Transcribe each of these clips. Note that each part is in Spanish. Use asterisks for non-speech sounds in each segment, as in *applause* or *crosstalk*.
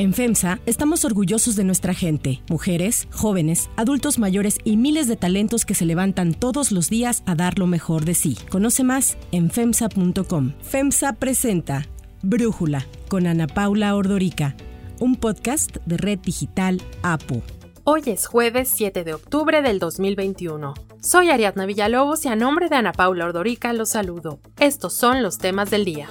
En FEMSA estamos orgullosos de nuestra gente, mujeres, jóvenes, adultos mayores y miles de talentos que se levantan todos los días a dar lo mejor de sí. Conoce más en FEMSA.com. FEMSA presenta Brújula con Ana Paula Ordorica, un podcast de Red Digital APU. Hoy es jueves 7 de octubre del 2021. Soy Ariadna Villalobos y a nombre de Ana Paula Ordorica los saludo. Estos son los temas del día.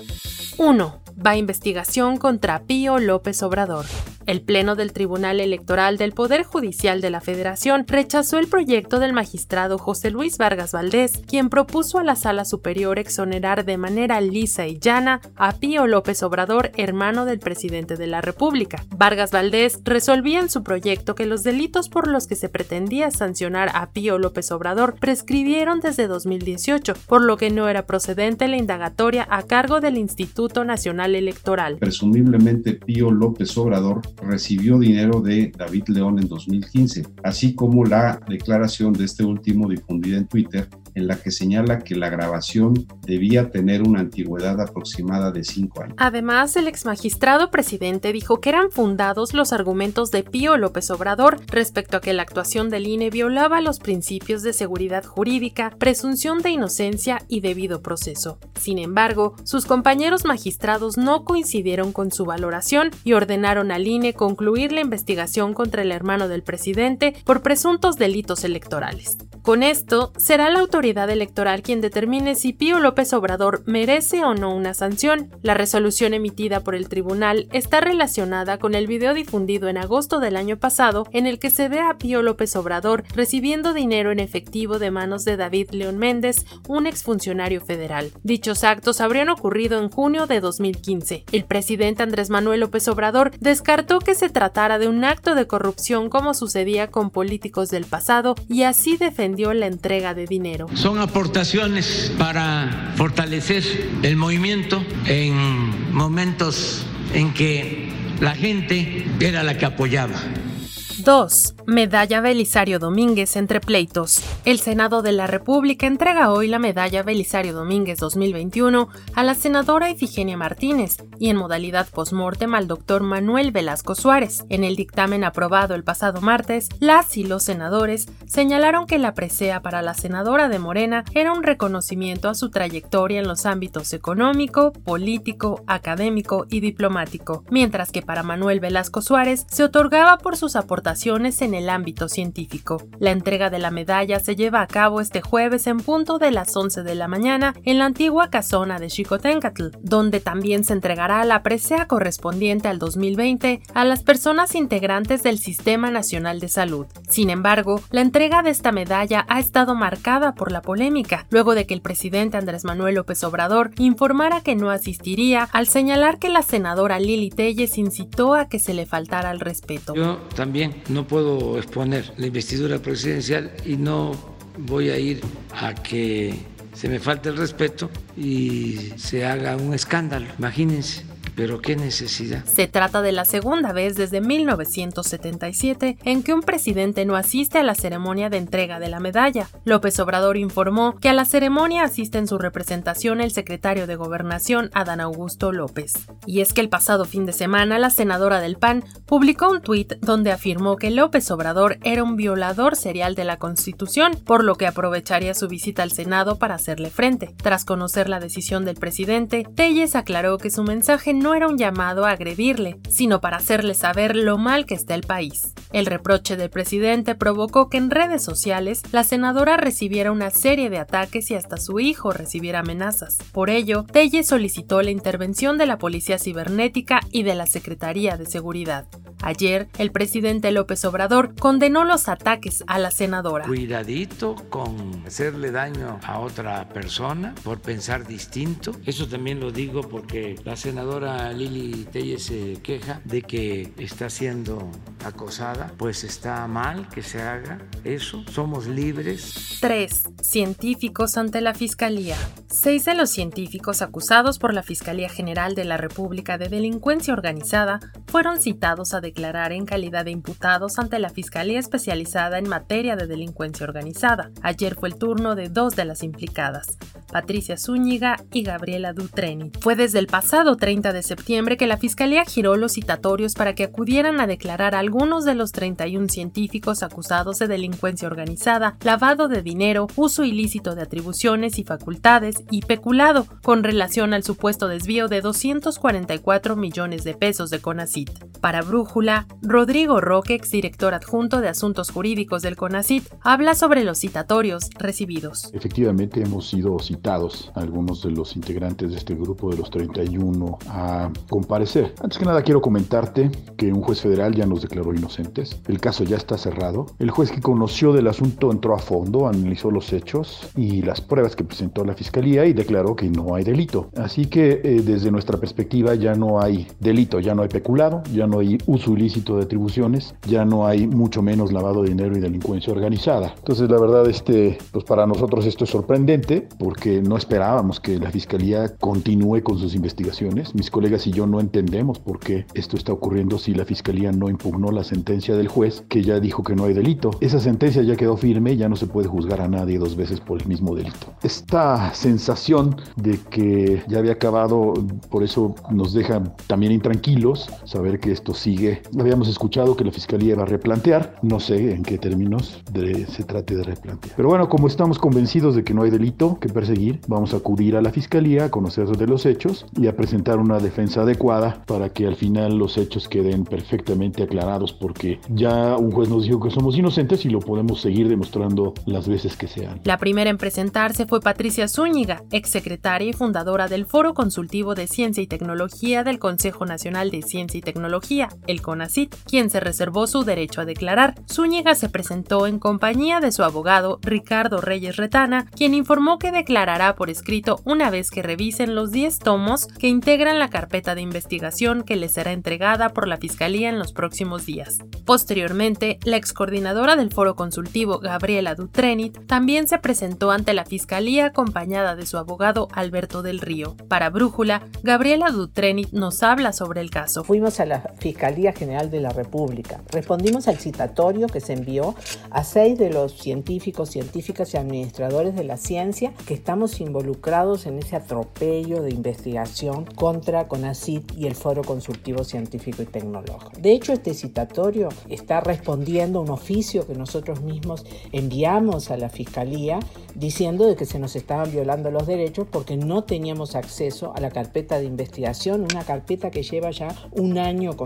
1 va investigación contra Pío López Obrador. El Pleno del Tribunal Electoral del Poder Judicial de la Federación rechazó el proyecto del magistrado José Luis Vargas Valdés, quien propuso a la Sala Superior exonerar de manera lisa y llana a Pío López Obrador, hermano del presidente de la República. Vargas Valdés resolvía en su proyecto que los delitos por los que se pretendía sancionar a Pío López Obrador prescribieron desde 2018, por lo que no era procedente la indagatoria a cargo del Instituto Nacional Electoral. Presumiblemente Pío López Obrador recibió dinero de David León en 2015, así como la declaración de este último difundida en Twitter en la que señala que la grabación debía tener una antigüedad aproximada de cinco años. Además, el exmagistrado presidente dijo que eran fundados los argumentos de Pío López Obrador respecto a que la actuación del INE violaba los principios de seguridad jurídica, presunción de inocencia y debido proceso. Sin embargo, sus compañeros magistrados no coincidieron con su valoración y ordenaron al INE concluir la investigación contra el hermano del presidente por presuntos delitos electorales. Con esto, será la autoridad electoral quien determine si Pío López Obrador merece o no una sanción. La resolución emitida por el tribunal está relacionada con el video difundido en agosto del año pasado en el que se ve a Pío López Obrador recibiendo dinero en efectivo de manos de David León Méndez, un exfuncionario federal. Dichos actos habrían ocurrido en junio de 2015. El presidente Andrés Manuel López Obrador descartó que se tratara de un acto de corrupción como sucedía con políticos del pasado y así defendió la entrega de dinero. Son aportaciones para fortalecer el movimiento en momentos en que la gente era la que apoyaba 2. Medalla Belisario Domínguez entre pleitos. El Senado de la República entrega hoy la Medalla Belisario Domínguez 2021 a la senadora Ifigenia Martínez y en modalidad postmortem al doctor Manuel Velasco Suárez. En el dictamen aprobado el pasado martes, las y los senadores señalaron que la presea para la senadora de Morena era un reconocimiento a su trayectoria en los ámbitos económico, político, académico y diplomático, mientras que para Manuel Velasco Suárez se otorgaba por sus aportaciones en el ámbito científico. La entrega de la medalla se lleva a cabo este jueves en punto de las 11 de la mañana en la antigua casona de Xicoténcatl, donde también se entregará la presea correspondiente al 2020 a las personas integrantes del Sistema Nacional de Salud. Sin embargo, la entrega de esta medalla ha estado marcada por la polémica, luego de que el presidente Andrés Manuel López Obrador informara que no asistiría al señalar que la senadora Lili Telles incitó a que se le faltara el respeto. Yo también no puedo exponer la investidura presidencial y no voy a ir a que se me falte el respeto y se haga un escándalo. Imagínense pero qué necesidad. Se trata de la segunda vez desde 1977 en que un presidente no asiste a la ceremonia de entrega de la medalla. López Obrador informó que a la ceremonia asiste en su representación el secretario de Gobernación Adán Augusto López. Y es que el pasado fin de semana la senadora del PAN publicó un tuit donde afirmó que López Obrador era un violador serial de la Constitución, por lo que aprovecharía su visita al Senado para hacerle frente. Tras conocer la decisión del presidente, Telles aclaró que su mensaje no no era un llamado a agredirle, sino para hacerle saber lo mal que está el país. El reproche del presidente provocó que en redes sociales la senadora recibiera una serie de ataques y hasta su hijo recibiera amenazas. Por ello, Telle solicitó la intervención de la Policía Cibernética y de la Secretaría de Seguridad. Ayer, el presidente López Obrador condenó los ataques a la senadora. Cuidadito con hacerle daño a otra persona por pensar distinto. Eso también lo digo porque la senadora Lili Telle se queja de que está siendo acosada. Pues está mal que se haga eso. Somos libres. 3. Científicos ante la Fiscalía. Seis de los científicos acusados por la Fiscalía General de la República de Delincuencia Organizada fueron citados a declarar en calidad de imputados ante la Fiscalía Especializada en Materia de Delincuencia Organizada. Ayer fue el turno de dos de las implicadas, Patricia Zúñiga y Gabriela Dutreni. Fue desde el pasado 30 de septiembre que la Fiscalía giró los citatorios para que acudieran a declarar a algunos de los 31 científicos acusados de delincuencia organizada, lavado de dinero, uso ilícito de atribuciones y facultades y peculado con relación al supuesto desvío de 244 millones de pesos de CONACIT. Para Brújula, Rodrigo Roque, exdirector adjunto de Asuntos Jurídicos del CONACIT, habla sobre los citatorios recibidos. Efectivamente, hemos sido citados algunos de los integrantes de este grupo de los 31 a comparecer. Antes que nada, quiero comentarte que un juez federal ya nos declaró inocentes. El caso ya está cerrado. El juez que conoció del asunto entró a fondo, analizó los hechos y las pruebas que presentó la Fiscalía y declaró que no hay delito. Así que eh, desde nuestra perspectiva ya no hay delito, ya no hay peculado, ya no hay uso ilícito de atribuciones, ya no hay mucho menos lavado de dinero y delincuencia organizada. Entonces la verdad este, pues para nosotros esto es sorprendente porque no esperábamos que la Fiscalía continúe con sus investigaciones. Mis colegas y yo no entendemos por qué esto está ocurriendo si la Fiscalía no impugnó la sentencia del juez que ya dijo que no hay delito. Esa sentencia ya quedó firme, ya no se puede juzgar a nadie dos veces por el mismo delito. Esta sensación de que ya había acabado, por eso nos deja también intranquilos saber que esto sigue. Habíamos escuchado que la Fiscalía iba a replantear, no sé en qué términos se trate de replantear. Pero bueno, como estamos convencidos de que no hay delito que perseguir, vamos a acudir a la Fiscalía a conocer de los hechos y a presentar una defensa adecuada para que al final los hechos queden perfectamente aclarados porque ya un juez nos dijo que somos inocentes y lo podemos seguir demostrando las veces que sean. La primera en presentarse fue Patricia Zúñiga, exsecretaria y fundadora del Foro Consultivo de Ciencia y Tecnología del Consejo Nacional de Ciencia y Tecnología, el CONACIT, quien se reservó su derecho a declarar. Zúñiga se presentó en compañía de su abogado Ricardo Reyes Retana, quien informó que declarará por escrito una vez que revisen los 10 tomos que integran la carpeta de investigación que le será entregada por la Fiscalía en los próximos días. Posteriormente, la excoordinadora del Foro Consultivo, Gabriela Dutrenit, también se presentó ante la Fiscalía acompañada de su abogado Alberto del Río. Para Brújula, Gabriela Dutrenit nos habla sobre el caso. Fuimos a la Fiscalía General de la República. Respondimos al citatorio que se envió a seis de los científicos, científicas y administradores de la ciencia que estamos involucrados en ese atropello de investigación contra CONACYT y el Foro Consultivo Científico y Tecnológico. De hecho, este citatorio está respondiendo a un oficio que nosotros mismos enviamos a la Fiscalía diciendo de que se nos estaban violando los derechos porque no teníamos acceso a la carpeta de investigación, una carpeta que lleva ya un año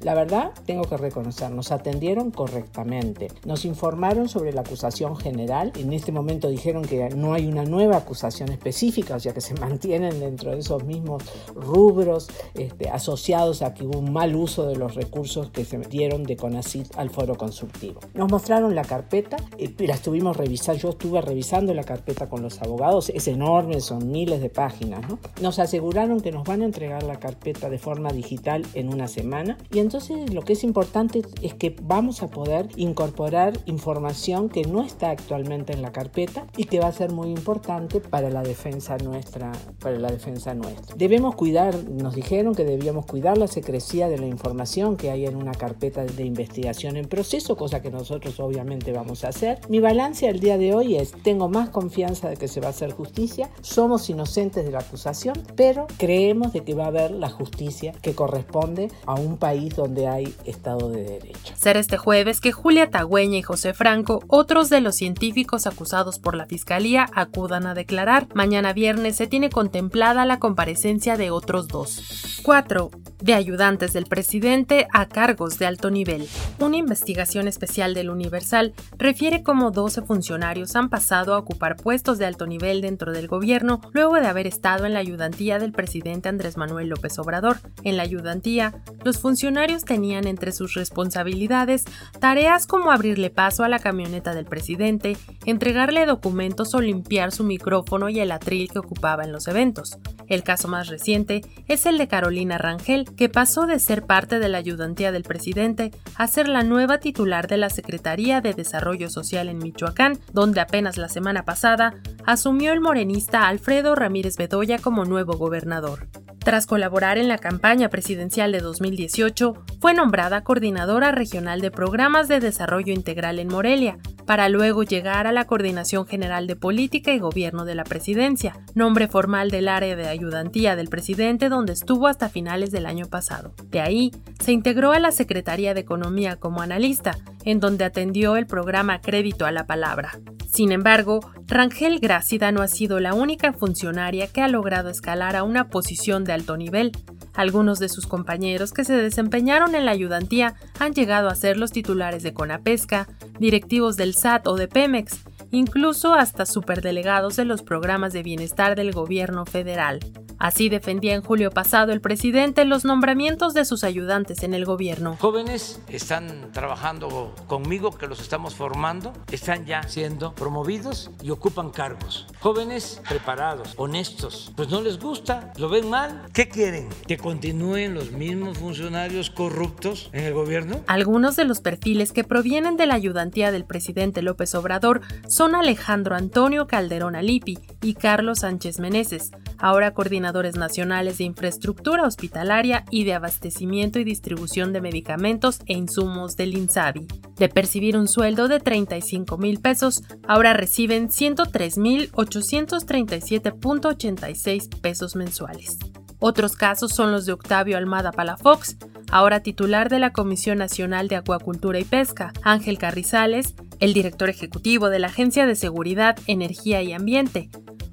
La verdad, tengo que reconocer, nos atendieron correctamente, nos informaron sobre la acusación general, en este momento dijeron que no hay una nueva acusación específica, o sea que se *laughs* mantienen dentro de esos mismos rubros este, asociados a que hubo un mal uso de los recursos que se dieron de CONACYT al foro consultivo. Nos mostraron la carpeta, y la estuvimos revisando yo estuve revisando la carpeta con los abogados, es enorme, son miles de páginas, ¿no? Nos aseguraron que nos van a entregar la carpeta de forma digital en una semana y entonces lo que es importante es que vamos a poder incorporar información que no está actualmente en la carpeta y que va a ser muy importante para la defensa nuestra, para la defensa nuestra. Debemos cuidar, nos dijeron que debíamos cuidar la secrecía de la información que hay en una carpeta de investigación en proceso, cosa que nosotros obviamente vamos a hacer. Mi balance al día de hoy es, tengo más confianza de que se va a hacer justicia, somos inocentes de la acusación, pero creemos de que va a haber la justicia que corresponde a un país donde hay Estado de Derecho. Será este jueves que Julia Tagüeña y José Franco, otros de los científicos acusados por la Fiscalía, acudan a declarar. Mañana viernes se tiene contemplada la comparecencia de otros dos. 4 de ayudantes del presidente a cargos de alto nivel. Una investigación especial del Universal refiere cómo 12 funcionarios han pasado a ocupar puestos de alto nivel dentro del gobierno luego de haber estado en la ayudantía del presidente Andrés Manuel López Obrador. En la ayudantía, los funcionarios tenían entre sus responsabilidades tareas como abrirle paso a la camioneta del presidente, entregarle documentos o limpiar su micrófono y el atril que ocupaba en los eventos. El caso más reciente es el de Carolina Rangel, que pasó de ser parte de la ayudantía del presidente a ser la nueva titular de la Secretaría de Desarrollo Social en Michoacán, donde apenas la semana pasada asumió el morenista Alfredo Ramírez Bedoya como nuevo gobernador. Tras colaborar en la campaña presidencial de 2018, fue nombrada coordinadora regional de programas de desarrollo integral en Morelia, para luego llegar a la Coordinación General de Política y Gobierno de la Presidencia, nombre formal del área de ayudantía del presidente donde estuvo hasta finales del año pasado. De ahí, se integró a la Secretaría de Economía como analista, en donde atendió el programa Crédito a la Palabra. Sin embargo, Rangel Grácida no ha sido la única funcionaria que ha logrado escalar a una posición de alto nivel. Algunos de sus compañeros que se desempeñaron en la ayudantía han llegado a ser los titulares de Conapesca, directivos del SAT o de Pemex, incluso hasta superdelegados de los programas de bienestar del gobierno federal. Así defendía en julio pasado el presidente los nombramientos de sus ayudantes en el gobierno. Jóvenes están trabajando conmigo, que los estamos formando, están ya siendo promovidos y ocupan cargos. Jóvenes preparados, honestos, pues no les gusta, lo ven mal. ¿Qué quieren? ¿Que continúen los mismos funcionarios corruptos en el gobierno? Algunos de los perfiles que provienen de la ayudantía del presidente López Obrador son Alejandro Antonio Calderón Alipi y Carlos Sánchez Meneses, ahora coordinadores nacionales de infraestructura hospitalaria y de abastecimiento y distribución de medicamentos e insumos del INSABI. De percibir un sueldo de 35 mil pesos, ahora reciben 103 mil 837.86 pesos mensuales. Otros casos son los de Octavio Almada Palafox, ahora titular de la Comisión Nacional de Acuacultura y Pesca, Ángel Carrizales, el director ejecutivo de la Agencia de Seguridad, Energía y Ambiente,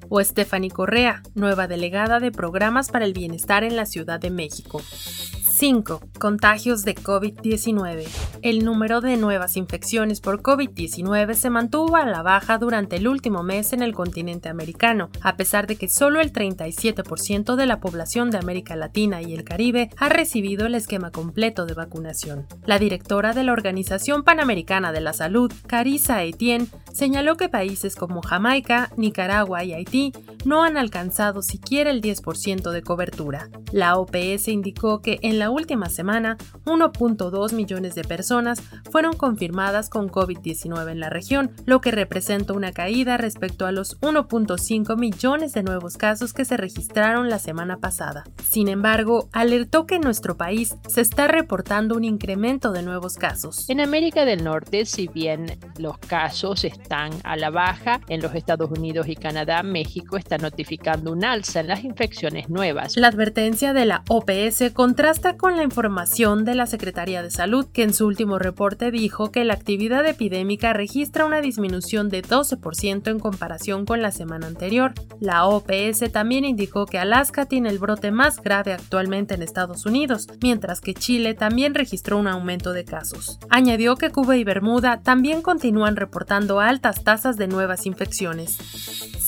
o Stephanie Correa, nueva delegada de Programas para el Bienestar en la Ciudad de México. 5. Contagios de COVID-19. El número de nuevas infecciones por COVID-19 se mantuvo a la baja durante el último mes en el continente americano, a pesar de que solo el 37% de la población de América Latina y el Caribe ha recibido el esquema completo de vacunación. La directora de la Organización Panamericana de la Salud, Carissa Etienne, señaló que países como Jamaica, Nicaragua y Haití no han alcanzado siquiera el 10% de cobertura. La OPS indicó que en la última semana, 1.2 millones de personas fueron confirmadas con COVID-19 en la región, lo que representa una caída respecto a los 1.5 millones de nuevos casos que se registraron la semana pasada. Sin embargo, alertó que en nuestro país se está reportando un incremento de nuevos casos. En América del Norte, si bien los casos están a la baja, en los Estados Unidos y Canadá, México está notificando un alza en las infecciones nuevas. La advertencia de la OPS contrasta con la información de la Secretaría de Salud, que en su último reporte dijo que la actividad epidémica registra una disminución de 12% en comparación con la semana anterior. La OPS también indicó que Alaska tiene el brote más grave actualmente en Estados Unidos, mientras que Chile también registró un aumento de casos. Añadió que Cuba y Bermuda también continúan reportando altas tasas de nuevas infecciones.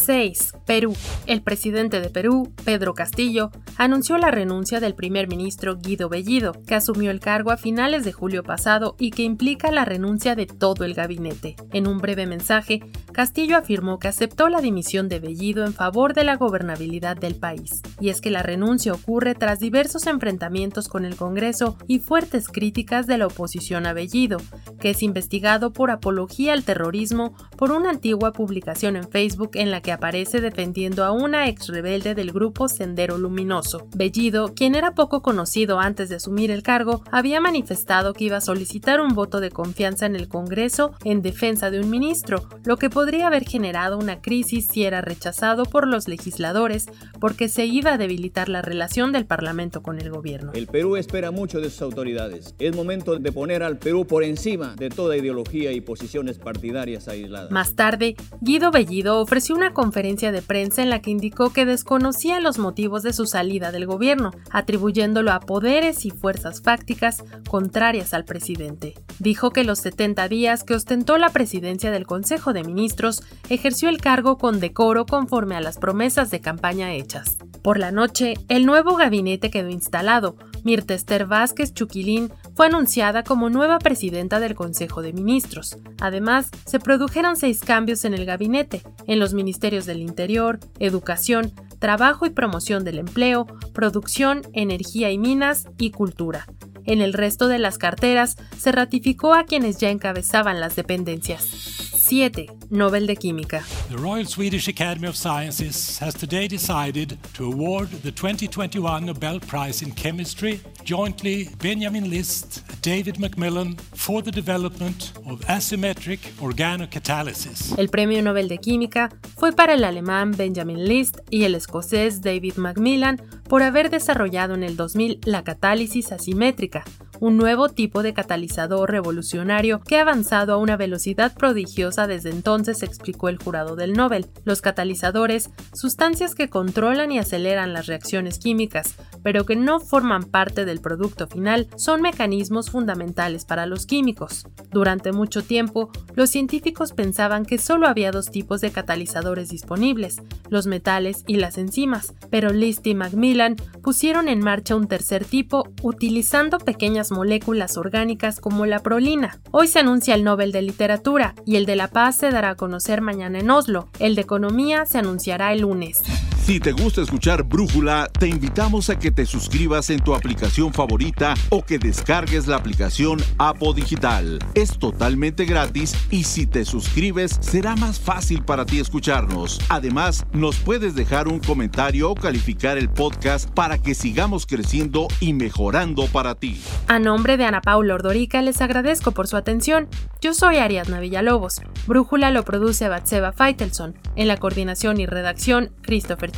6. Perú. El presidente de Perú, Pedro Castillo, anunció la renuncia del primer ministro Guido Bellido, que asumió el cargo a finales de julio pasado y que implica la renuncia de todo el gabinete. En un breve mensaje, Castillo afirmó que aceptó la dimisión de Bellido en favor de la gobernabilidad del país. Y es que la renuncia ocurre tras diversos enfrentamientos con el Congreso y fuertes críticas de la oposición a Bellido, que es investigado por apología al terrorismo por una antigua publicación en Facebook en la que aparece defendiendo a una ex rebelde del grupo Sendero Luminoso. Bellido, quien era poco conocido antes de asumir el cargo, había manifestado que iba a solicitar un voto de confianza en el Congreso en defensa de un ministro, lo que podría haber generado una crisis si era rechazado por los legisladores porque se iba a debilitar la relación del Parlamento con el gobierno. El Perú espera mucho de sus autoridades. Es momento de poner al Perú por encima de toda ideología y posiciones partidarias aisladas. Más tarde, Guido Bellido ofreció una conferencia de prensa en la que indicó que desconocía los motivos de su salida del gobierno, atribuyéndolo a poderes y fuerzas fácticas contrarias al presidente. Dijo que los 70 días que ostentó la presidencia del Consejo de Ministros ejerció el cargo con decoro conforme a las promesas de campaña hechas. Por la noche, el nuevo gabinete quedó instalado. Mirta Esther Vázquez Chuquilín fue anunciada como nueva presidenta del Consejo de Ministros. Además, se produjeron seis cambios en el gabinete, en los ministerios del Interior, Educación, trabajo y promoción del empleo, producción, energía y minas y cultura. En el resto de las carteras se ratificó a quienes ya encabezaban las dependencias. 7. Nobel de Química. The Royal Swedish Academy of Sciences has today decided to award the 2021 Nobel Prize in Chemistry jointly Benjamin List and David Macmillan for the development of asymmetric organocatalysis. El premio Nobel de Química fue para el alemán Benjamin List y el escocés David Macmillan por haber desarrollado en el 2000 la catálisis asimétrica, un nuevo tipo de catalizador revolucionario que ha avanzado a una velocidad prodigiosa desde entonces, explicó el jurado del Nobel. Los catalizadores, sustancias que controlan y aceleran las reacciones químicas, pero que no forman parte del producto final, son mecanismos fundamentales para los químicos. Durante mucho tiempo, los científicos pensaban que solo había dos tipos de catalizadores disponibles, los metales y las enzimas, pero List y Macmillan pusieron en marcha un tercer tipo utilizando pequeñas moléculas orgánicas como la prolina. Hoy se anuncia el Nobel de Literatura y el de la Paz se dará a conocer mañana en Oslo. El de Economía se anunciará el lunes. Si te gusta escuchar Brújula, te invitamos a que te suscribas en tu aplicación favorita o que descargues la aplicación Apo Digital. Es totalmente gratis y si te suscribes será más fácil para ti escucharnos. Además, nos puedes dejar un comentario o calificar el podcast para que sigamos creciendo y mejorando para ti. A nombre de Ana Paula Ordorica les agradezco por su atención. Yo soy Ariadna Villalobos. Brújula lo produce Batseba Feitelson. En la coordinación y redacción, Christopher